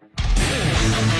Música